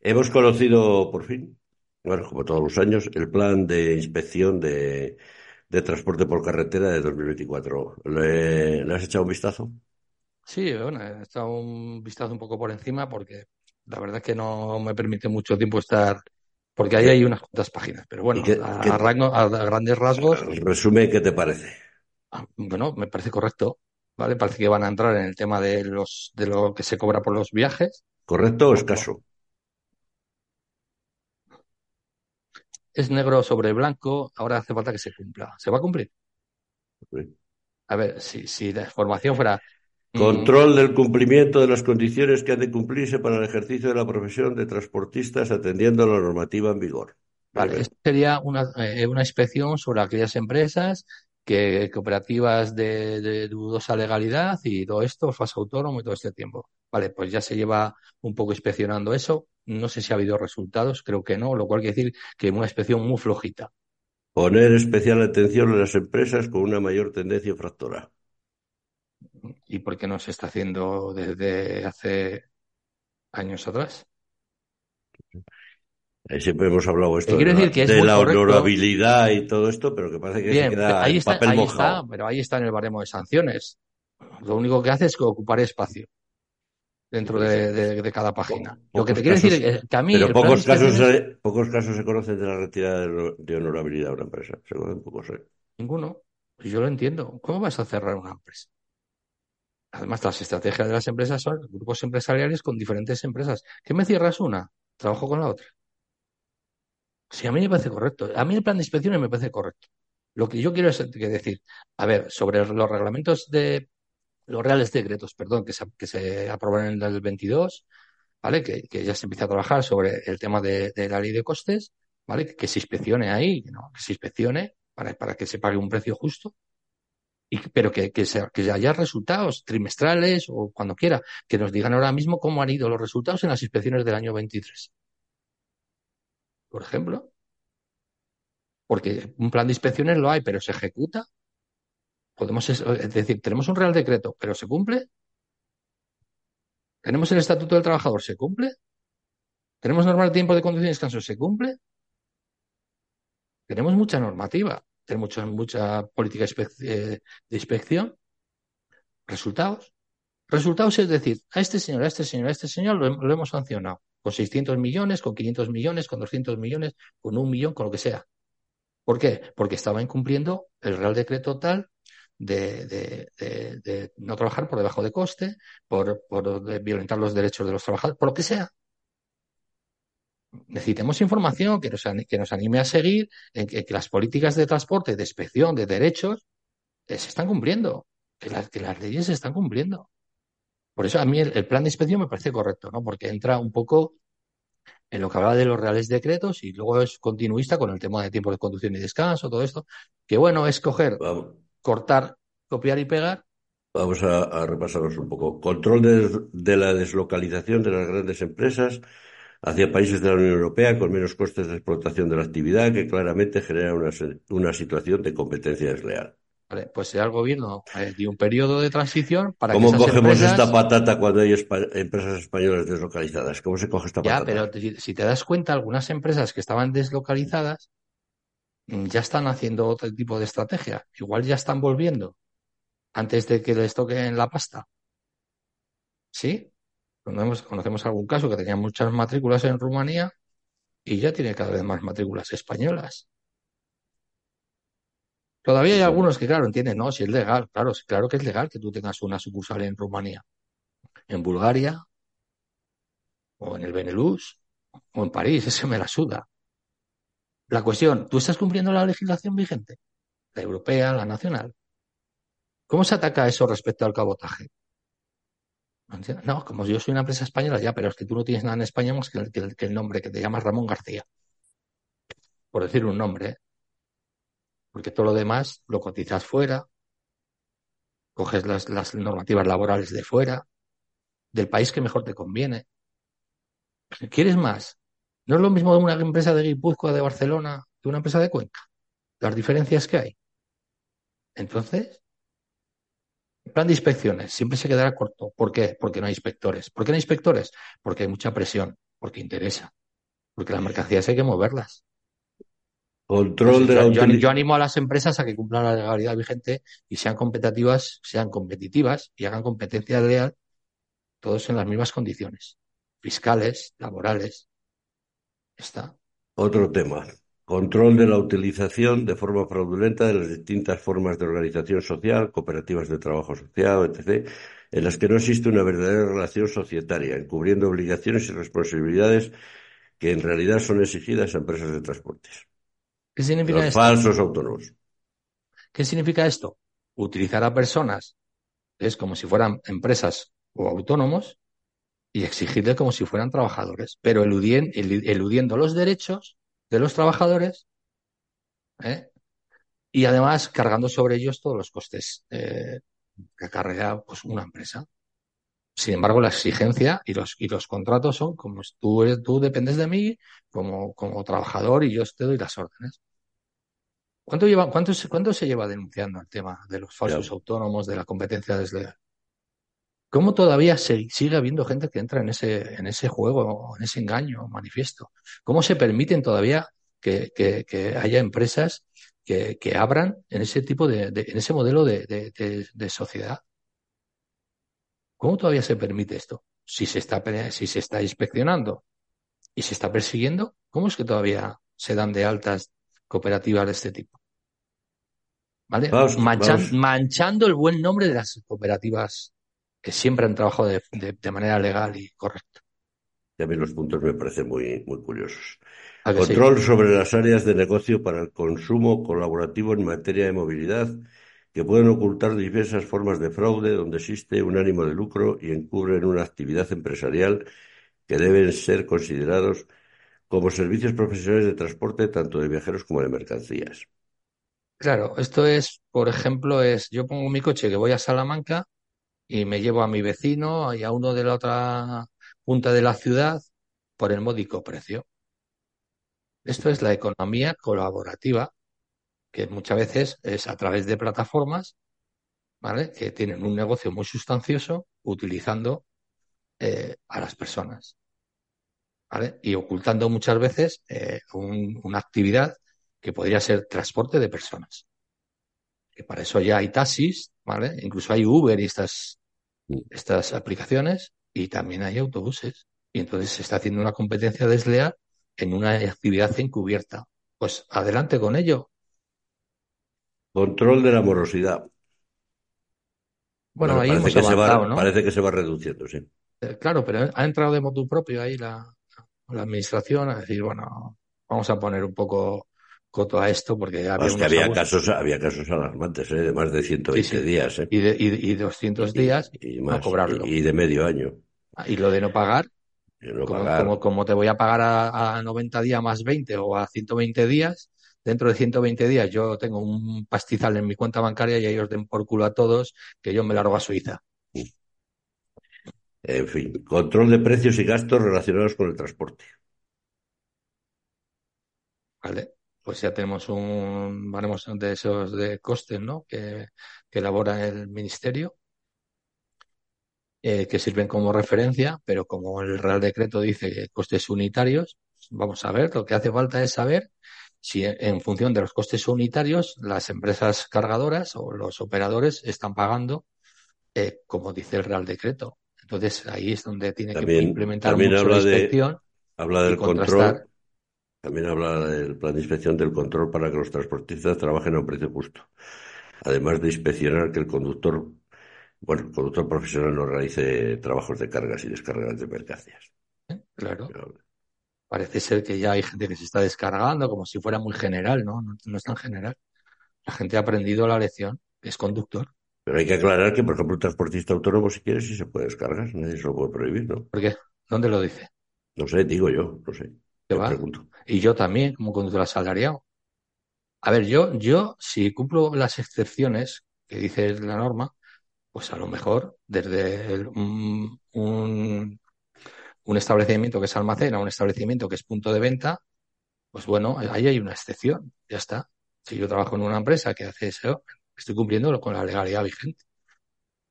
Hemos conocido por fin, bueno, como todos los años, el plan de inspección de, transporte por carretera de 2024. ¿Le, ¿Le, has echado un vistazo? Sí, bueno, he echado un vistazo un poco por encima porque la verdad es que no me permite mucho tiempo estar, porque ahí hay unas cuantas páginas, pero bueno, a, a, grandes rasgos. Resume, ¿qué te parece? Ah, bueno, me parece correcto. ¿Vale? Parece que van a entrar en el tema de los de lo que se cobra por los viajes. ¿Correcto o escaso? Es negro sobre blanco, ahora hace falta que se cumpla. ¿Se va a cumplir? A ver, si, si la formación fuera mm, Control del cumplimiento de las condiciones que han de cumplirse para el ejercicio de la profesión de transportistas atendiendo a la normativa en vigor. Vale, esto sería una, eh, una inspección sobre aquellas empresas que cooperativas de, dudosa legalidad y todo esto, falso autónomo y todo este tiempo. Vale, pues ya se lleva un poco inspeccionando eso. No sé si ha habido resultados, creo que no, lo cual quiere decir que una inspección muy flojita. Poner especial atención a las empresas con una mayor tendencia fractora. ¿Y por qué no se está haciendo desde hace años atrás? Siempre hemos hablado esto de, la, honorabilidad y todo esto, pero que parece que se queda ahí está, papel ahí Está, pero ahí está en el baremo de sanciones. Lo único que hace es ocupar espacio dentro de, cada página. Lo que te quiero decir es que a mí... Pero pocos casos, se, pocos casos se conocen de la retirada de, honorabilidad de una empresa. Se conocen pocos. ¿eh? Ninguno. Pues yo lo entiendo. ¿Cómo vas a cerrar una empresa? Además, las estrategias de las empresas son grupos empresariales con diferentes empresas. ¿Qué me cierras una? Trabajo con la otra. Sí, a mí me parece correcto. A mí el plan de inspecciones me parece correcto. Lo que yo quiero es decir, a ver, sobre los reglamentos de los reales decretos, perdón, que se, se aprobaron en el 22, ¿vale? Que, ya se empieza a trabajar sobre el tema de, la ley de costes, ¿vale? Que, se inspeccione ahí, ¿no? Que se inspeccione para, que se pague un precio justo. Y, pero que, que, que haya resultados trimestrales o cuando quiera, que nos digan ahora mismo cómo han ido los resultados en las inspecciones del año 23 por ejemplo. Porque un plan de inspecciones lo hay, pero se ejecuta. Podemos, es decir, tenemos un real decreto, pero se cumple. Tenemos el estatuto del trabajador, se cumple. Tenemos normal tiempo de conducción y descanso, se cumple. Tenemos mucha normativa, tenemos mucha, mucha política de inspección. Resultados. Resultados es decir, a este señor, a este señor, a este señor lo hemos sancionado con 600 millones, con 500 millones, con 200 millones, con un millón, con lo que sea. ¿Por qué? Porque estaba incumpliendo el Real Decreto tal de, no trabajar por debajo de coste, por, violentar los derechos de los trabajadores, por lo que sea. Necesitamos información que nos, que nos anime a seguir en que, las políticas de transporte, de inspección, de derechos, eh, se están cumpliendo, que, que las leyes se están cumpliendo. Por eso a mí el, plan de inspección me parece correcto, ¿no? Porque entra un poco en lo que habla de los reales decretos y luego es continuista con el tema de tiempo de conducción y descanso, todo esto, que bueno, es coger, cortar, copiar y pegar. Vamos a, a repasarlos un poco. Control de, la deslocalización de las grandes empresas hacia países de la Unión Europea con menos costes de explotación de la actividad que claramente genera una, una situación de competencia desleal. Vale, pues será el gobierno eh, de un periodo de transición para ¿Cómo que cogemos esta patata cuando hay empresas españolas deslocalizadas? ¿Cómo se coge esta patata? Ya, pero si te das cuenta, algunas empresas que estaban deslocalizadas mm, ya están haciendo otro tipo de estrategia. Igual ya están volviendo antes de que les toquen la pasta. ¿Sí? Conocemos, conocemos algún caso que tenía muchas matrículas en Rumanía y ya tiene cada vez más matrículas españolas. Todavía hay algunos que, claro, entienden, no, si es legal, claro, claro que es legal que tú tengas una sucursal en Rumanía, en Bulgaria, o en el Benelux, o en París, ese me la suda. La cuestión, ¿tú estás cumpliendo la legislación vigente? La europea, la nacional. ¿Cómo se ataca eso respecto al cabotaje? No, como yo soy una empresa española, ya, pero es que tú no tienes nada en España más que el, que el nombre, que te llamas Ramón García. Por decir un nombre. ¿eh? Porque todo lo demás lo cotizas fuera, coges las, normativas laborales de fuera, del país que mejor te conviene. ¿Quieres más? No es lo mismo una empresa de Guipúzcoa, de Barcelona, que una empresa de Cuenca. Las diferencias que hay. Entonces, el plan de inspecciones siempre se quedará corto. ¿Por qué? Porque no hay inspectores. ¿Por qué no hay inspectores? Porque hay mucha presión, porque interesa, porque las mercancías hay que moverlas. Control de yo, animo a las empresas a que cumplan la legalidad vigente y sean competitivas, sean competitivas y hagan competencia leal, todos en las mismas condiciones, fiscales, laborales. Está. Otro tema. Control de la utilización de forma fraudulenta de las distintas formas de organización social, cooperativas de trabajo social, etc., en las que no existe una verdadera relación societaria, encubriendo obligaciones y responsabilidades que en realidad son exigidas a empresas de transportes. ¿Qué significa Los falsos autónomos. ¿Qué significa esto? Utilizar a personas es como si fueran empresas o autónomos y exigirle como si fueran trabajadores, pero eludiendo los derechos de los trabajadores ¿eh? y además cargando sobre ellos todos los costes eh, que acarrea pues, una empresa. Sin embargo, la exigencia y los, y los contratos son como tú, tú dependes de mí como, como trabajador y yo te doy las órdenes. ¿Cuánto, lleva, cuánto, cuánto se lleva denunciando el tema de los falsos autónomos, de la competencia desleal? ¿Cómo todavía se, sigue habiendo gente que entra en ese, en ese juego, en ese engaño manifiesto? ¿Cómo se permiten todavía que, que, haya empresas que, que, abran en ese tipo de, en ese modelo de, de, sociedad? ¿Cómo todavía se permite esto? Si se está, si se está inspeccionando y se está persiguiendo, ¿cómo es que todavía se dan de altas cooperativas de este tipo? ¿vale? Vamos, Manchan- vamos. manchando el buen nombre de las cooperativas que siempre han trabajado de, de- de manera legal y correcta. Y a mí los puntos me parecen muy, muy curiosos. Control sobre las áreas de negocio para el consumo colaborativo en materia de movilidad que pueden ocultar diversas formas de fraude donde existe un ánimo de lucro y encubren una actividad empresarial que deben ser considerados como servicios profesionales de transporte tanto de viajeros como de mercancías. Claro, esto es, por ejemplo, es yo pongo mi coche que voy a Salamanca y me llevo a mi vecino y a uno de la otra punta de la ciudad por el módico precio. Esto es la economía colaborativa, que muchas veces es a través de plataformas, ¿vale? Que tienen un negocio muy sustancioso utilizando eh, a las personas, ¿vale? Y ocultando muchas veces eh, un- una actividad que podría ser transporte de personas. Que para eso ya hay taxis, ¿vale? Incluso hay Uber y estas, estas aplicaciones, y también hay autobuses. Y entonces se está haciendo una competencia desleal en una actividad encubierta. Pues adelante con ello. Control de la morosidad. Bueno, Bueno, ahí parece hemos que avanzado, va, ¿no? parece que se va reduciendo, sí. Eh, Claro, pero ha entrado de motu propio ahí la, la administración a decir, bueno, vamos a poner un poco coto a esto porque había que había casos, había casos alarmantes, ¿eh? de más de Sí, 120 sí. días, ¿eh? Y, de, y, y 200 días y a cobrarlo. y, de medio año. Y lo de no pagar, Y no como, pagar. como, como te voy a pagar a, a 90 días más 20 o a 120 días, dentro de 120 días yo tengo un pastizal en mi cuenta bancaria y ellos den por culo a todos que yo me largo a Suiza. En fin, control de precios y gastos relacionados con el transporte. ¿Vale? Pues ya tenemos un baremos de esos de costes, ¿no? Que, que elabora el ministerio, eh, que sirven como referencia, pero como el Real Decreto dice costes unitarios, vamos a ver, lo que hace falta es saber si en función de los costes unitarios las empresas cargadoras o los operadores están pagando eh, como dice el Real Decreto. Entonces ahí es donde tiene que implementar también mucho habla la de, inspección habla del control, también habla del plan de inspección del control para que los transportistas trabajen a un precio justo. Además de inspeccionar que el conductor, bueno, el conductor profesional no realice trabajos de cargas y descargas de mercancías. ¿eh? Claro. Parece ser que ya hay gente que se está descargando como si fuera muy general, ¿no? No, no es tan general. La gente ha aprendido la lección, que es conductor. Pero hay que aclarar que, por ejemplo, un transportista autónomo, si quiere, sí se puede descargar. Nadie se lo puede prohibir, ¿no? ¿Por qué? ¿Dónde lo dice? No sé, digo yo, no sé. ¿Qué Yo va? pregunto. Y yo también, como conductor asalariado. A ver, yo, yo, si cumplo las excepciones que dice la norma, pues a lo mejor desde el- un, un, un establecimiento que es almacén un establecimiento que es punto de venta, pues bueno, ahí hay una excepción, ya está. Si yo trabajo en una empresa que hace eso, estoy cumpliendo con la legalidad vigente.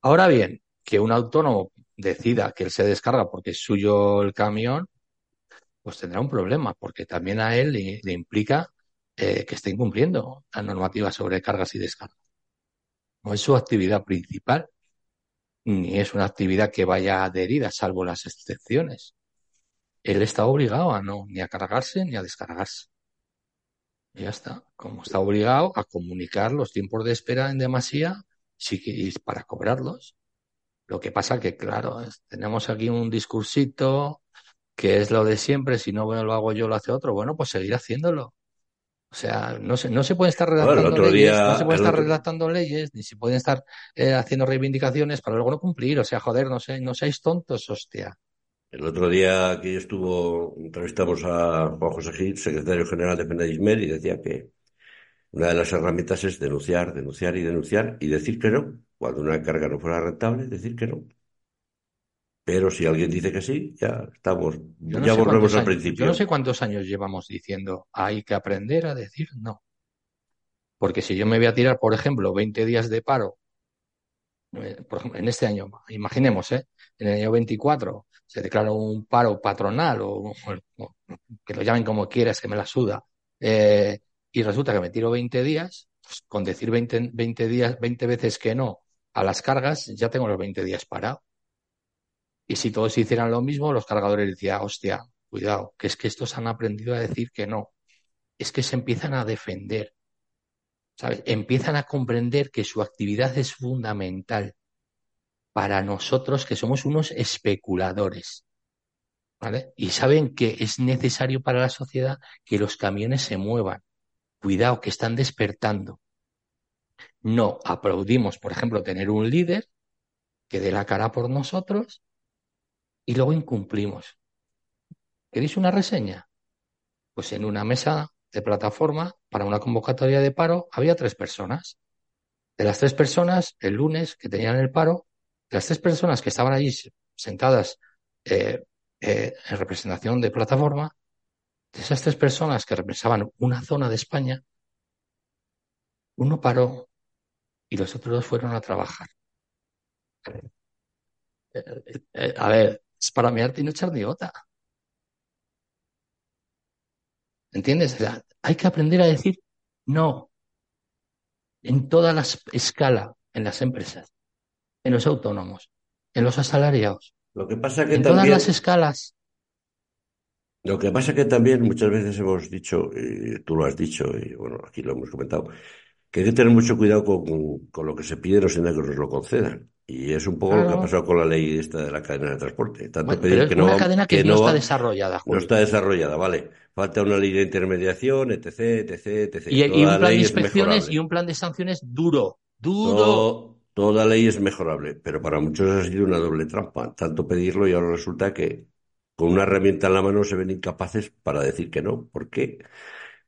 Ahora bien, que un autónomo decida que él se descarga porque es suyo el camión, pues tendrá un problema, porque también a él le, le implica eh, que esté incumpliendo la normativa sobre cargas y descargas. No es su actividad principal, ni es una actividad que vaya adherida, salvo las excepciones. Él está obligado a no, ni a cargarse ni a descargarse. Y ya está. Como está obligado a comunicar los tiempos de espera en demasía sí que, y para cobrarlos. Lo que pasa que, claro, tenemos aquí un discursito que es lo de siempre, si no lo hago yo, lo hace otro. Bueno, pues seguir haciéndolo. O sea, no se, no se pueden estar redactando leyes, no se pueden estar otro, redactando leyes, ni se pueden estar eh, haciendo reivindicaciones para luego no cumplir. O sea, joder, no sé, no seáis tontos, hostia. el otro día aquí estuvo, entrevistamos a Juan José Gil, secretario general de Penedismer, y decía que una de las herramientas es denunciar, denunciar y denunciar y decir que no. Cuando una carga no fuera rentable, decir que no. Pero si alguien dice que sí, ya estamos, no ya volvemos al años, yo no principio. sé cuántos años llevamos diciendo hay que aprender a decir no. Porque si yo me voy a tirar, por ejemplo, 20 días de paro, eh, por ejemplo, en este año, imaginemos, ¿eh? En el año 24 se declara un paro patronal o, o- que lo llamen como quieras, que me la suda, eh, y resulta que me tiro 20 días, pues con decir 20, 20 días, 20 veces que no a las cargas, ya tengo los 20 días parados. Y si todos hicieran lo mismo, los cargadores decían, hostia, cuidado, que es que estos han aprendido a decir que no. Es que se empiezan a defender. ¿sabes? Empiezan a comprender que su actividad es fundamental para nosotros que somos unos especuladores. ¿Vale? Y saben que es necesario para la sociedad que los camiones se muevan. Cuidado, que están despertando. No aplaudimos, por ejemplo, tener un líder que dé la cara por nosotros y luego incumplimos. ¿Queréis una reseña? Pues en una mesa de plataforma para una convocatoria de paro había tres personas. De las tres personas, el lunes que tenían el paro, las tres personas que estaban allí sentadas eh, eh, en representación de plataforma, de esas tres personas que representaban una zona de España, uno paró y los otros dos fueron a trabajar. Eh, a ver, para mirarte y no echar ni gota. ¿Entiendes? hay que aprender a decir no en toda la escala en las empresas, en los autónomos, en los asalariados. Lo que pasa que en también, todas las escalas. Lo que pasa que también muchas veces hemos dicho, y tú lo has dicho, y bueno, aquí lo hemos comentado, que hay que tener mucho cuidado con, con lo que se pide, no sea que nos lo concedan. Y es un poco lo que ha pasado con la ley esta de la cadena de transporte. Tanto pedir que no, una cadena que, no, está desarrollada. No está desarrollada, vale. Falta una ley de intermediación, etc, etc, etc. Y, y un plan de inspecciones y un plan de sanciones duro, duro. toda ley es mejorable, pero para muchos ha sido una doble trampa. Tanto pedirlo y ahora resulta que con una herramienta en la mano se ven incapaces para decir que no. ¿Por qué?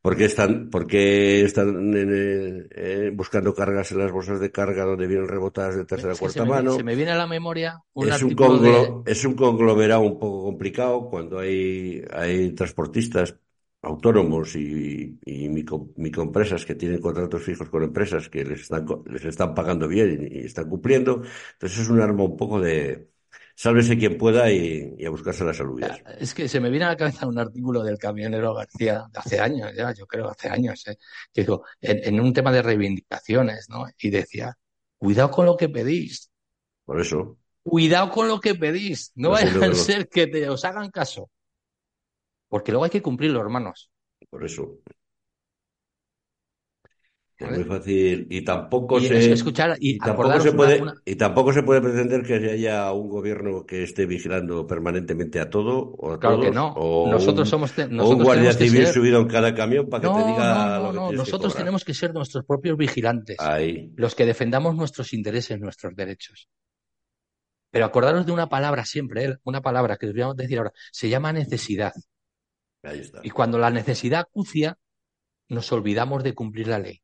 ¿Por qué están, porque están eh, buscando cargas en las bolsas de carga donde vienen rebotadas de tercera o cuarta mano? se me viene a la memoria un es, un es un conglomerado un poco complicado cuando hay, hay transportistas autónomos y, y microempresas que tienen contratos fijos con empresas que les están, les están pagando bien y están cumpliendo. Entonces es un arma un poco de, sálvese quien pueda y, a buscarse las alubias. Es que se me viene a la cabeza un artículo del camionero García de hace años, ya, yo creo, hace años, ¿eh? que dijo, en, un tema de reivindicaciones, ¿no? Y decía, cuidado con lo que pedís. Por eso. Cuidado con lo que pedís. No vaya a ser que te, os hagan caso. Porque luego hay que cumplirlo, hermanos. Por eso. Es muy fácil y tampoco se escuchar y, tampoco se puede y tampoco se puede pretender que haya un gobierno que esté vigilando permanentemente a todo o a claro todos, que no. nosotros somos nosotros un guardia civil subido en cada camión para que te diga no, no, no. nosotros tenemos que ser nuestros propios vigilantes, Ahí. los que defendamos nuestros intereses, nuestros derechos. Pero acordaros de una palabra siempre, ¿eh? una palabra que os voy a decir ahora, se llama necesidad. Ahí está. Y cuando la necesidad acucia, nos olvidamos de cumplir la ley.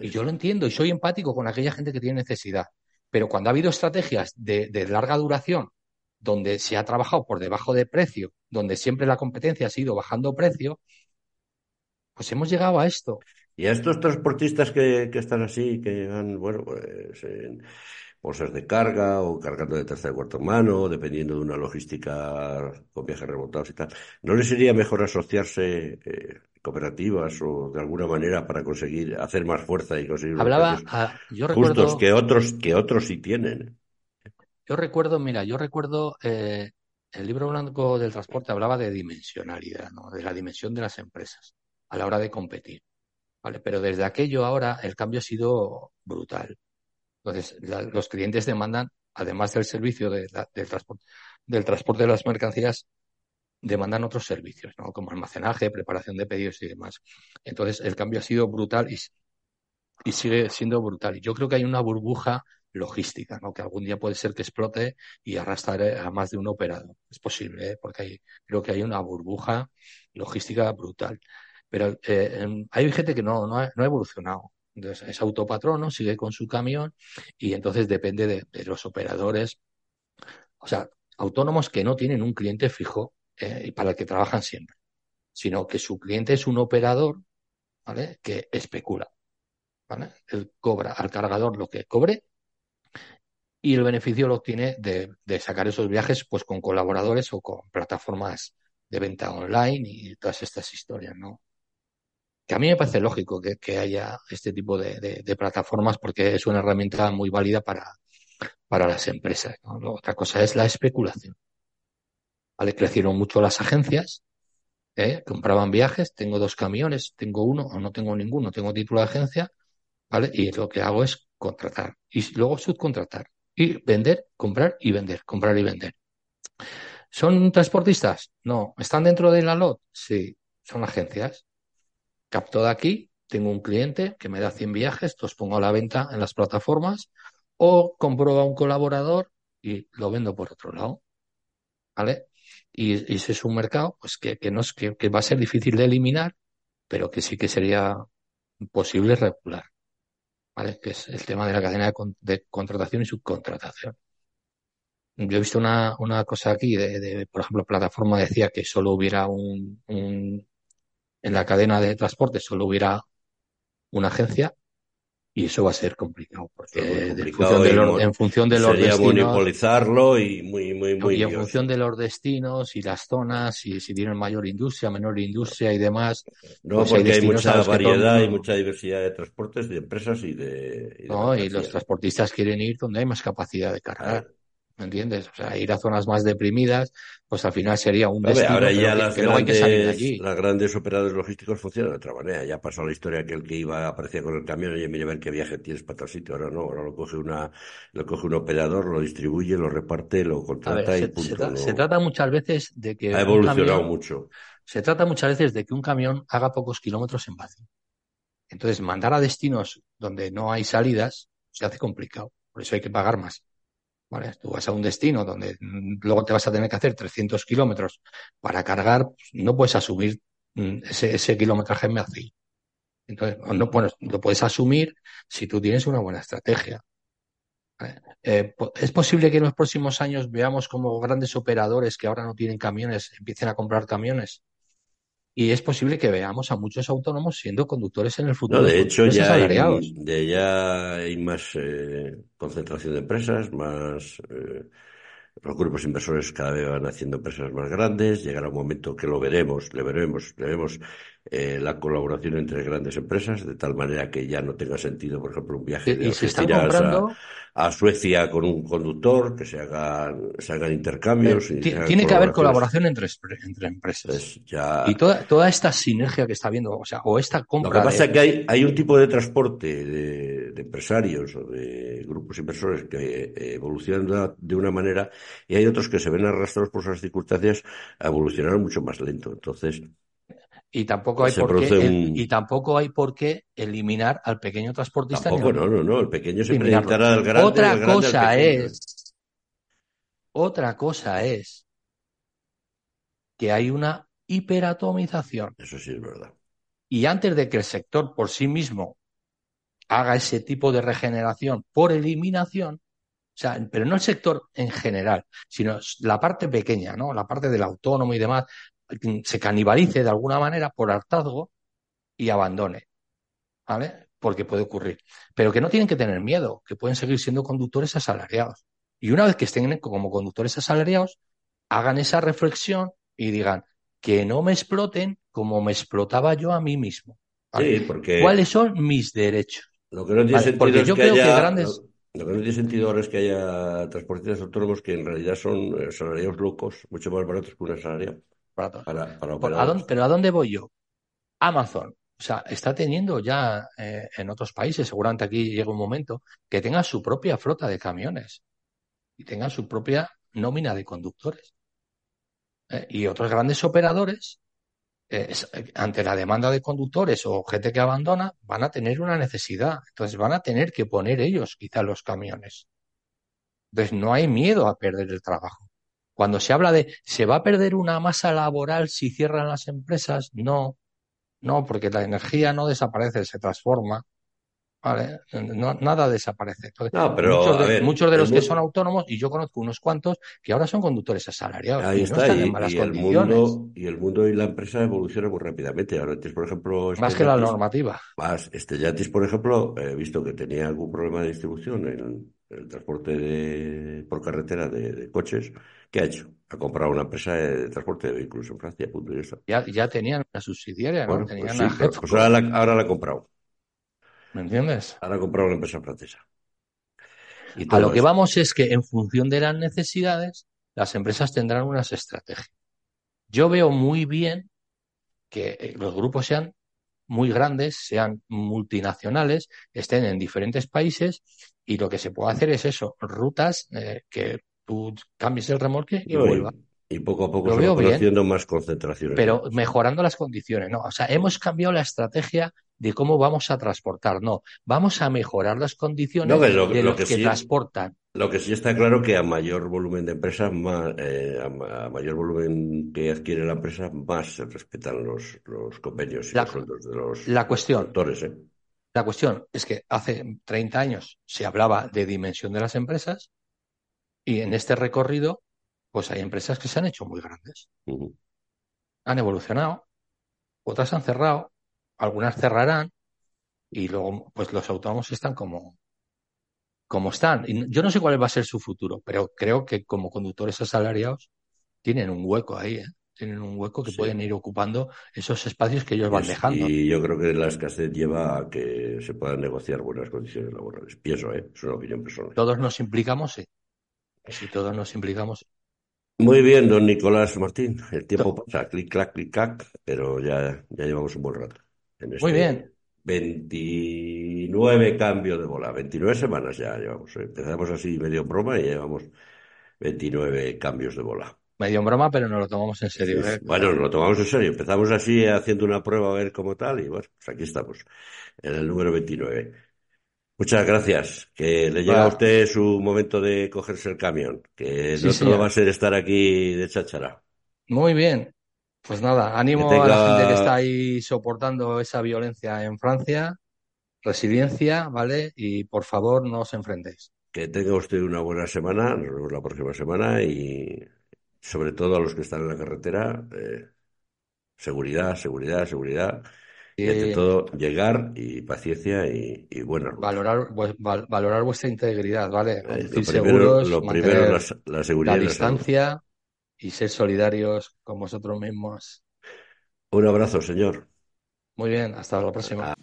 Y yo lo entiendo y soy empático con aquella gente que tiene necesidad. Pero cuando ha habido estrategias de, larga duración, donde se ha trabajado por debajo de precio, donde siempre la competencia ha sido bajando precio, pues hemos llegado a esto. Y a estos transportistas que, están así, que han, bueno, pues bolsas de carga o cargando de tercera y cuarta mano, dependiendo de una logística con viajes rebotados y tal, ¿no les sería mejor asociarse eh, cooperativas o de alguna manera para conseguir hacer más fuerza y conseguir Hablaba, yo recuerdo, justos que otros que otros sí tienen. Yo recuerdo, mira, yo recuerdo eh, el libro blanco del transporte hablaba de dimensionalidad, ¿no? de la dimensión de las empresas a la hora de competir. ¿vale? Pero desde aquello ahora el cambio ha sido brutal. Entonces, los clientes demandan, además del servicio del, transporte, del transporte de las mercancías, demandan otros servicios, ¿no? Como almacenaje, preparación de pedidos y demás. Entonces, el cambio ha sido brutal y, sigue siendo brutal. Y yo creo que hay una burbuja logística, ¿no? Que algún día puede ser que explote y arrastre a más de un operador. Es posible, ¿eh? porque hay, creo que hay una burbuja logística brutal. Pero eh, hay gente que no, no ha evolucionado. Entonces, es autopatrono, sigue con su camión y entonces depende de, de los operadores. O sea, autónomos que no tienen un cliente fijo eh, para el que trabajan siempre, sino que su cliente es un operador ¿vale? que especula. ¿vale? Él cobra al cargador lo que cobre y el beneficio lo obtiene de, sacar esos viajes pues con colaboradores o con plataformas de venta online y todas estas historias, ¿no? Que a mí me parece lógico que, haya este tipo de, plataformas porque es una herramienta muy válida para, para las empresas. Otra cosa es la especulación. ¿vale? Crecieron mucho las agencias ¿eh? compraban viajes, tengo dos camiones, tengo uno o no tengo ninguno, tengo título de agencia, ¿vale? Y lo que hago es contratar y luego subcontratar y vender, comprar y vender, comprar y vender. ¿Son transportistas? No. ¿Están dentro de la LOT? Sí. Son agencias. Capto de aquí, tengo un cliente que me da 100 viajes, los pongo a la venta en las plataformas o compro a un colaborador y lo vendo por otro lado. ¿Vale? Y, ese es un mercado pues que, que, no es, que, que va a ser difícil de eliminar, pero que sí que sería posible regular. ¿Vale? Que es el tema de la cadena de, contratación y subcontratación. Yo he visto una, una cosa aquí de, de, por ejemplo, plataforma decía que solo hubiera un, un, en la cadena de transporte solo hubiera una agencia y eso va a ser complicado porque en función de los destinos monopolizarlo y muy muy muy y en función de los destinos y las zonas y si tienen mayor industria menor industria y demás no pues porque hay, mucha variedad y mucha diversidad de transportes de empresas y de, no y los transportistas quieren ir donde hay más capacidad de cargar ¿Me entiendes? O sea, ir a zonas más deprimidas, pues al final sería un destino, ahora ya las grandes, allí. Las grandes operadores logísticos funcionan de otra manera. Ya pasó la historia que el que iba aparecía con el camión y mira a ver qué viaje tienes para tal sitio. Ahora no, ahora lo coge una, lo coge un operador, lo distribuye, lo reparte, lo contrata y se, punto. Se, trata muchas veces de que ha evolucionado mucho. Se trata muchas veces de que un camión haga pocos kilómetros en vacío. Entonces, mandar a destinos donde no hay salidas se hace complicado. Por eso hay que pagar más. Tú vas a un destino donde luego te vas a tener que hacer 300 kilómetros para cargar, pues, no puedes asumir mm, ese, ese kilometraje en vacío. Entonces, no, bueno, lo puedes asumir si tú tienes una buena estrategia. Eh, es posible que en los próximos años veamos como grandes operadores que ahora no tienen camiones empiecen a comprar camiones. Y es posible que veamos a muchos autónomos siendo conductores en el futuro. No, de hecho, ya hay, de ya hay más eh, concentración de empresas, más eh, los grupos inversores cada vez van haciendo empresas más grandes. Llegará un momento que lo veremos, le veremos, le vemos eh, la colaboración entre grandes empresas, de tal manera que ya no tenga sentido, por ejemplo, un viaje de Algeciras a, Suecia con un conductor, que se hagan, se hagan intercambios. Eh, tiene que haber colaboración entre, entre empresas. Pues y toda, toda esta sinergia que está habiendo, o sea, o esta compra. Lo que pasa es que hay, hay un tipo de transporte de, de, empresarios o de grupos inversores que evolucionan de una manera y hay otros que se ven arrastrados por esas circunstancias a evolucionar mucho más lento. Entonces, y tampoco hay por qué y tampoco hay por qué eliminar al pequeño transportista. Tampoco, no, no, no, el pequeño se presentará al grande. Otra cosa es, otra cosa es que hay una hiperatomización. Eso sí es verdad. Y antes de que el sector por sí mismo haga ese tipo de regeneración por eliminación, o sea, pero no el sector en general, sino la parte pequeña, ¿no? La parte del autónomo y demás, se canibalice de alguna manera por hartazgo y abandone. ¿Vale? Porque puede ocurrir. Pero que no tienen que tener miedo, que pueden seguir siendo conductores asalariados. Y una vez que estén como conductores asalariados, hagan esa reflexión y digan que no me exploten como me explotaba yo a mí mismo. Sí, porque... ¿Cuáles son mis derechos? Lo que no tiene sentido es que haya... Lo que no tiene sentido ahora es que haya transportistas autónomos que en realidad son eh, salariados locos, mucho más baratos que un asalariado pero ¿a dónde voy yo? Amazon. O sea, está teniendo ya eh, en otros países, seguramente aquí llega un momento, que tenga su propia flota de camiones y tenga su propia nómina de conductores. Eh, y otros grandes operadores, eh, ante la demanda de conductores o gente que abandona, van a tener una necesidad. Entonces van a tener que poner ellos quizá los camiones. Entonces no hay miedo a perder el trabajo. Cuando se habla de se va a perder una masa laboral si cierran las empresas, no, no, porque la energía no desaparece, se transforma. ¿vale? No, nada desaparece. no, pero, muchos de, muchos de los que son autónomos, y yo conozco unos cuantos, que ahora son conductores asalariados. Ahí está, y, el mundo, y el mundo y la empresa evolucionan muy rápidamente. Ahora, por ejemplo. Más que la normativa. Más. Este Yatis, por ejemplo, he visto que tenía algún problema de distribución en el transporte de, por carretera de coches ¿Qué ha hecho? Ha comprado una empresa de transporte de vehículos en Francia, punto y eso. Ya, ya tenían una subsidiaria, ¿no? tenían pues, sí, pues ahora, la, ahora la ha comprado. ¿Me entiendes? Ahora ha comprado una empresa francesa. Y a lo que vamos es que en función de las necesidades, las empresas tendrán unas estrategias. Yo veo muy bien que eh, los grupos sean muy grandes, sean multinacionales, estén en diferentes países y lo que se puede hacer es eso, rutas eh, que tú cambies el remolque y No, vuelva. Y, poco a poco se bien. haciendo más concentraciones. pero mejorando las condiciones, ¿no? O sea, hemos cambiado la estrategia de cómo vamos a transportar, no, vamos a mejorar las condiciones No, que lo- de lo los que que, sí- transportan. Lo que sí está claro que a mayor volumen de empresas, más, eh, a, ma- a mayor volumen que adquiere la empresa, más se respetan los, los convenios y La- los sueldos de los la cuestión. actores, ¿eh? La cuestión es que hace 30 años se hablaba de dimensión de las empresas y en este recorrido, pues hay empresas que se han hecho muy grandes, han evolucionado, otras han cerrado, algunas cerrarán y luego, pues los autónomos están como, como están. Y yo no sé cuál va a ser su futuro, pero creo que como conductores asalariados tienen un hueco ahí, ¿eh? Tienen un hueco que Sí. pueden ir ocupando esos espacios que ellos van dejando. Y yo creo que la escasez lleva a que se puedan negociar buenas condiciones laborales. Pienso, ¿eh? Es una opinión personal. Todos nos implicamos, sí. Si todos nos implicamos, Muy bien, don Nicolás Martín. El tiempo pasa, clic, clac, clic, clac, pero ya, ya llevamos un buen rato. En este Muy bien. 29 cambios de bola, 29 semanas ya llevamos. ¿eh? Empezamos así medio en broma y ya llevamos 29 cambios de bola. medio en broma, pero nos lo tomamos en serio. ¿eh? Bueno, nos lo tomamos en serio. Empezamos así haciendo una prueba a ver cómo tal y bueno, pues aquí estamos, en el número 29. Muchas gracias. Que le llega a usted su momento de cogerse el camión, que Sí, no todo va a ser estar aquí de cháchara. Muy bien. Pues nada, ánimo a la gente que está ahí soportando esa violencia en Francia. Resiliencia, ¿vale? Y por favor, no os enfrentéis. Que tenga usted una buena semana, nos vemos la próxima semana y sobre todo a los que están en la carretera, eh, seguridad, seguridad, seguridad ante Y todo llegar y paciencia y, y buena ruta. valorar, val- valorar vuestra integridad, ¿vale? Eh, lo primero, lo primero la, la seguridad la y distancia y ser solidarios con vosotros mismos. Un abrazo, señor. Muy bien, hasta la próxima. Ah.